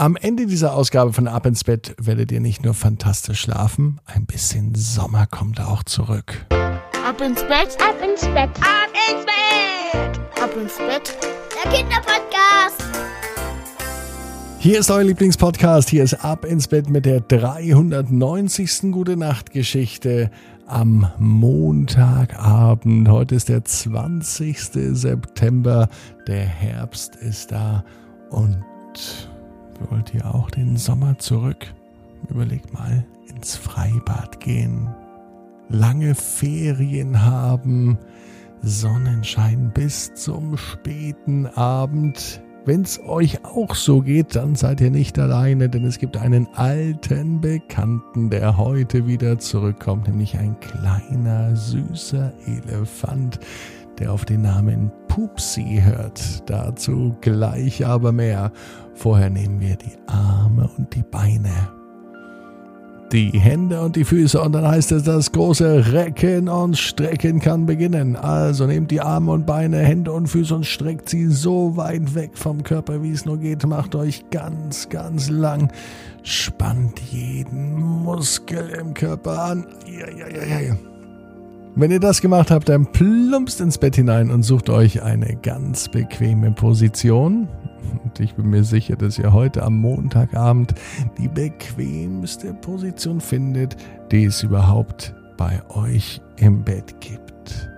Am Ende dieser Ausgabe von Ab ins Bett werdet ihr nicht nur fantastisch schlafen, ein bisschen Sommer kommt auch zurück. Ab ins Bett, ab ins Bett, ab ins Bett, ab ins Bett, der Kinderpodcast. Hier ist euer Lieblingspodcast. Hier ist Ab ins Bett mit der 390. Gute Nacht Geschichte am Montagabend. Heute ist der 20. September. Der Herbst ist da und Wollt ihr auch den Sommer zurück? Überlegt mal, ins Freibad gehen, lange Ferien haben, Sonnenschein bis zum späten Abend. Wenn's euch auch so geht, dann seid ihr nicht alleine, denn es gibt einen alten Bekannten, der heute wieder zurückkommt, nämlich ein kleiner, süßer Elefant, der auf den Namen Pupsi hört. Dazu gleich aber mehr. Vorher nehmen wir die Arme und die Beine, die Hände und die Füße und dann heißt es, das große Recken und Strecken kann beginnen. Also nehmt die Arme und Beine, Hände und Füße und streckt sie so weit weg vom Körper, wie es nur geht. Macht euch ganz, ganz lang. Spannt jeden Muskel im Körper an. Ja, ja, ja, ja. Wenn ihr das gemacht habt, dann plumpst ins Bett hinein und sucht euch eine ganz bequeme Position. Und ich bin mir sicher, dass ihr heute am Montagabend die bequemste Position findet, die es überhaupt bei euch im Bett gibt.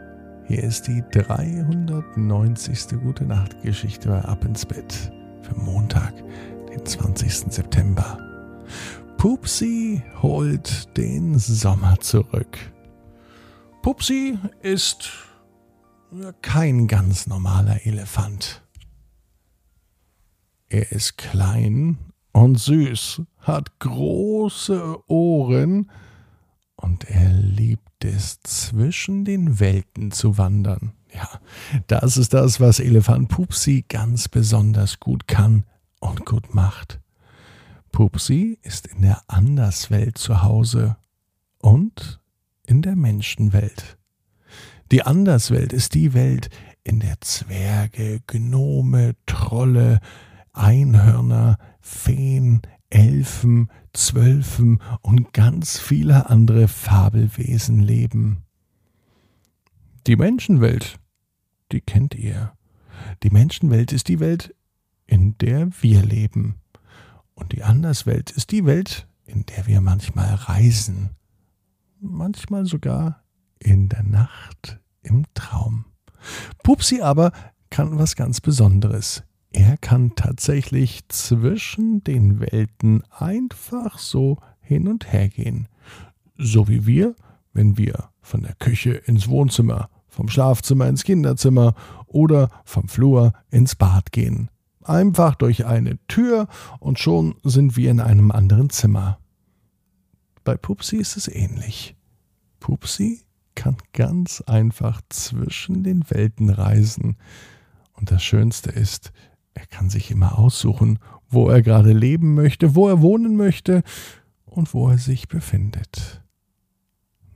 Hier ist die 390. Gute Nacht Geschichte bei Ab ins Bett für Montag, den 20. September. Pupsi holt den Sommer zurück. Pupsi ist kein ganz normaler Elefant. Er ist klein und süß, hat große Ohren und er liebt es, zwischen den Welten zu wandern. Ja, das ist das, was Elefant Pupsi ganz besonders gut kann und gut macht. Pupsi ist in der Anderswelt zu Hause und in der Menschenwelt. Die Anderswelt ist die Welt, in der Zwerge, Gnome, Trolle, Einhörner, Feen, Elfen, Zwölfen und ganz viele andere Fabelwesen leben. Die Menschenwelt, die kennt ihr. Die Menschenwelt ist die Welt, in der wir leben. Und die Anderswelt ist die Welt, in der wir manchmal reisen manchmal sogar in der Nacht im Traum. Pupsi aber kann was ganz Besonderes. Er kann tatsächlich zwischen den Welten einfach so hin und her gehen. So wie wir, wenn wir von der Küche ins Wohnzimmer, vom Schlafzimmer ins Kinderzimmer oder vom Flur ins Bad gehen. Einfach durch eine Tür und schon sind wir in einem anderen Zimmer. Bei Pupsi ist es ähnlich. Pupsi kann ganz einfach zwischen den Welten reisen. Und das Schönste ist, er kann sich immer aussuchen, wo er gerade leben möchte, wo er wohnen möchte und wo er sich befindet.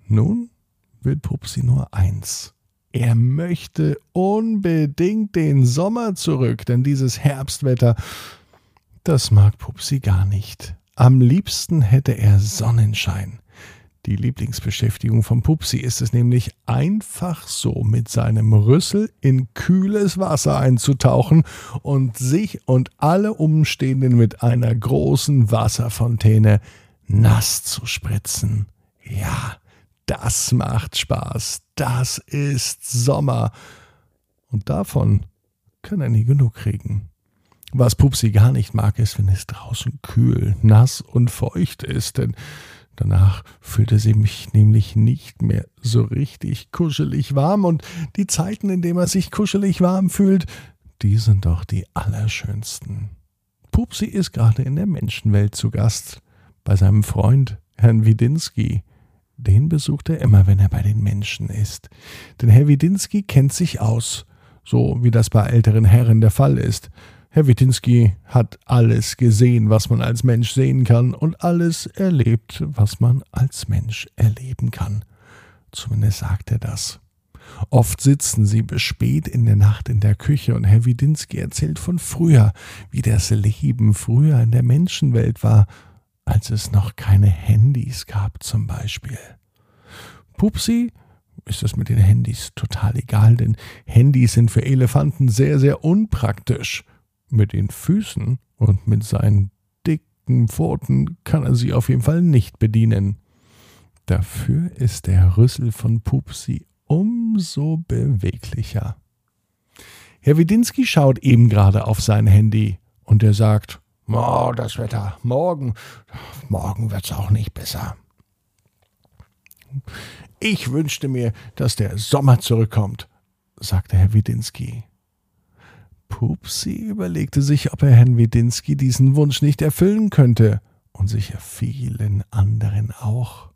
Nun will Pupsi nur eins. Er möchte unbedingt den Sommer zurück, denn dieses Herbstwetter, das mag Pupsi gar nicht. Am liebsten hätte er Sonnenschein. Die Lieblingsbeschäftigung von Pupsi ist es nämlich einfach so mit seinem Rüssel in kühles Wasser einzutauchen und sich und alle Umstehenden mit einer großen Wasserfontäne nass zu spritzen. Ja, das macht Spaß. Das ist Sommer. Und davon kann er nie genug kriegen. Was Pupsi gar nicht mag, ist, wenn es draußen kühl, nass und feucht ist, denn Danach fühlte sie mich nämlich nicht mehr so richtig kuschelig warm und die Zeiten, in denen er sich kuschelig warm fühlt, die sind doch die allerschönsten. Pupsi ist gerade in der Menschenwelt zu Gast, bei seinem Freund, Herrn Widinski. Den besucht er immer, wenn er bei den Menschen ist. Denn Herr Widinski kennt sich aus, so wie das bei älteren Herren der Fall ist. Herr Witinski hat alles gesehen, was man als Mensch sehen kann, und alles erlebt, was man als Mensch erleben kann. Zumindest sagt er das. Oft sitzen sie bis spät in der Nacht in der Küche und Herr Widinski erzählt von früher, wie das Leben früher in der Menschenwelt war, als es noch keine Handys gab zum Beispiel. Pupsi ist es mit den Handys total egal, denn Handys sind für Elefanten sehr, sehr unpraktisch. Mit den Füßen und mit seinen dicken Pfoten kann er sie auf jeden Fall nicht bedienen. Dafür ist der Rüssel von Pupsi umso beweglicher. Herr Widinski schaut eben gerade auf sein Handy und er sagt, Oh, das Wetter. Morgen. Morgen wird's auch nicht besser. Ich wünschte mir, dass der Sommer zurückkommt, sagte Herr Widinski. Pupsi überlegte sich, ob er Herrn Widinski diesen Wunsch nicht erfüllen könnte und sicher vielen anderen auch.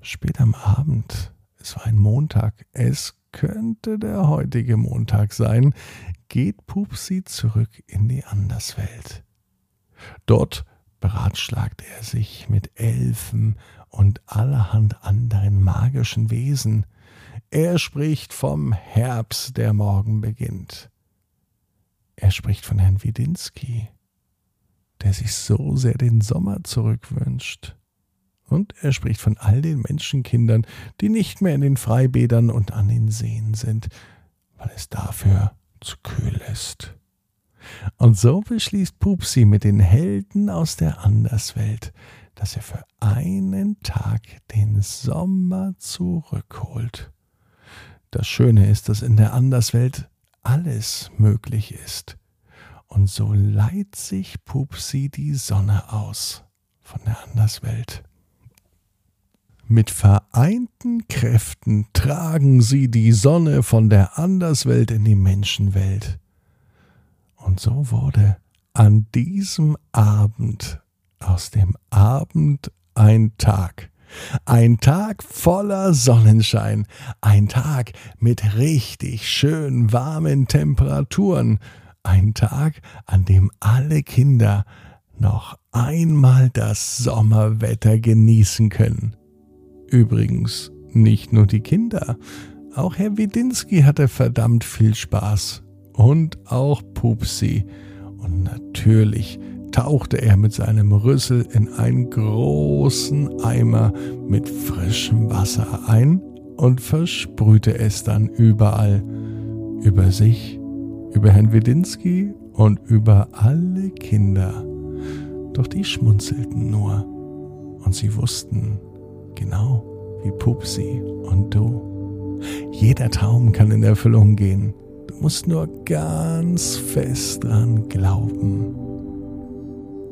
Spät am Abend, es war ein Montag, es könnte der heutige Montag sein, geht Pupsi zurück in die Anderswelt. Dort beratschlagt er sich mit Elfen und allerhand anderen magischen Wesen. Er spricht vom Herbst, der morgen beginnt. Er spricht von Herrn Widinski, der sich so sehr den Sommer zurückwünscht. Und er spricht von all den Menschenkindern, die nicht mehr in den Freibädern und an den Seen sind, weil es dafür zu kühl ist. Und so beschließt Pupsi mit den Helden aus der Anderswelt, dass er für einen Tag den Sommer zurückholt. Das Schöne ist, dass in der Anderswelt alles möglich ist. Und so leiht sich Pupsi die Sonne aus von der Anderswelt. Mit vereinten Kräften tragen sie die Sonne von der Anderswelt in die Menschenwelt. Und so wurde an diesem Abend aus dem Abend ein Tag. Ein Tag voller Sonnenschein, ein Tag mit richtig schön warmen Temperaturen, ein Tag, an dem alle Kinder noch einmal das Sommerwetter genießen können. Übrigens nicht nur die Kinder, auch Herr Widinski hatte verdammt viel Spaß. Und auch Pupsi. Und natürlich tauchte er mit seinem Rüssel in einen großen Eimer mit frischem Wasser ein und versprühte es dann überall. Über sich, über Herrn Widinski und über alle Kinder. Doch die schmunzelten nur und sie wussten, Genau wie Pupsi und du. Jeder Traum kann in Erfüllung gehen. Du musst nur ganz fest dran glauben.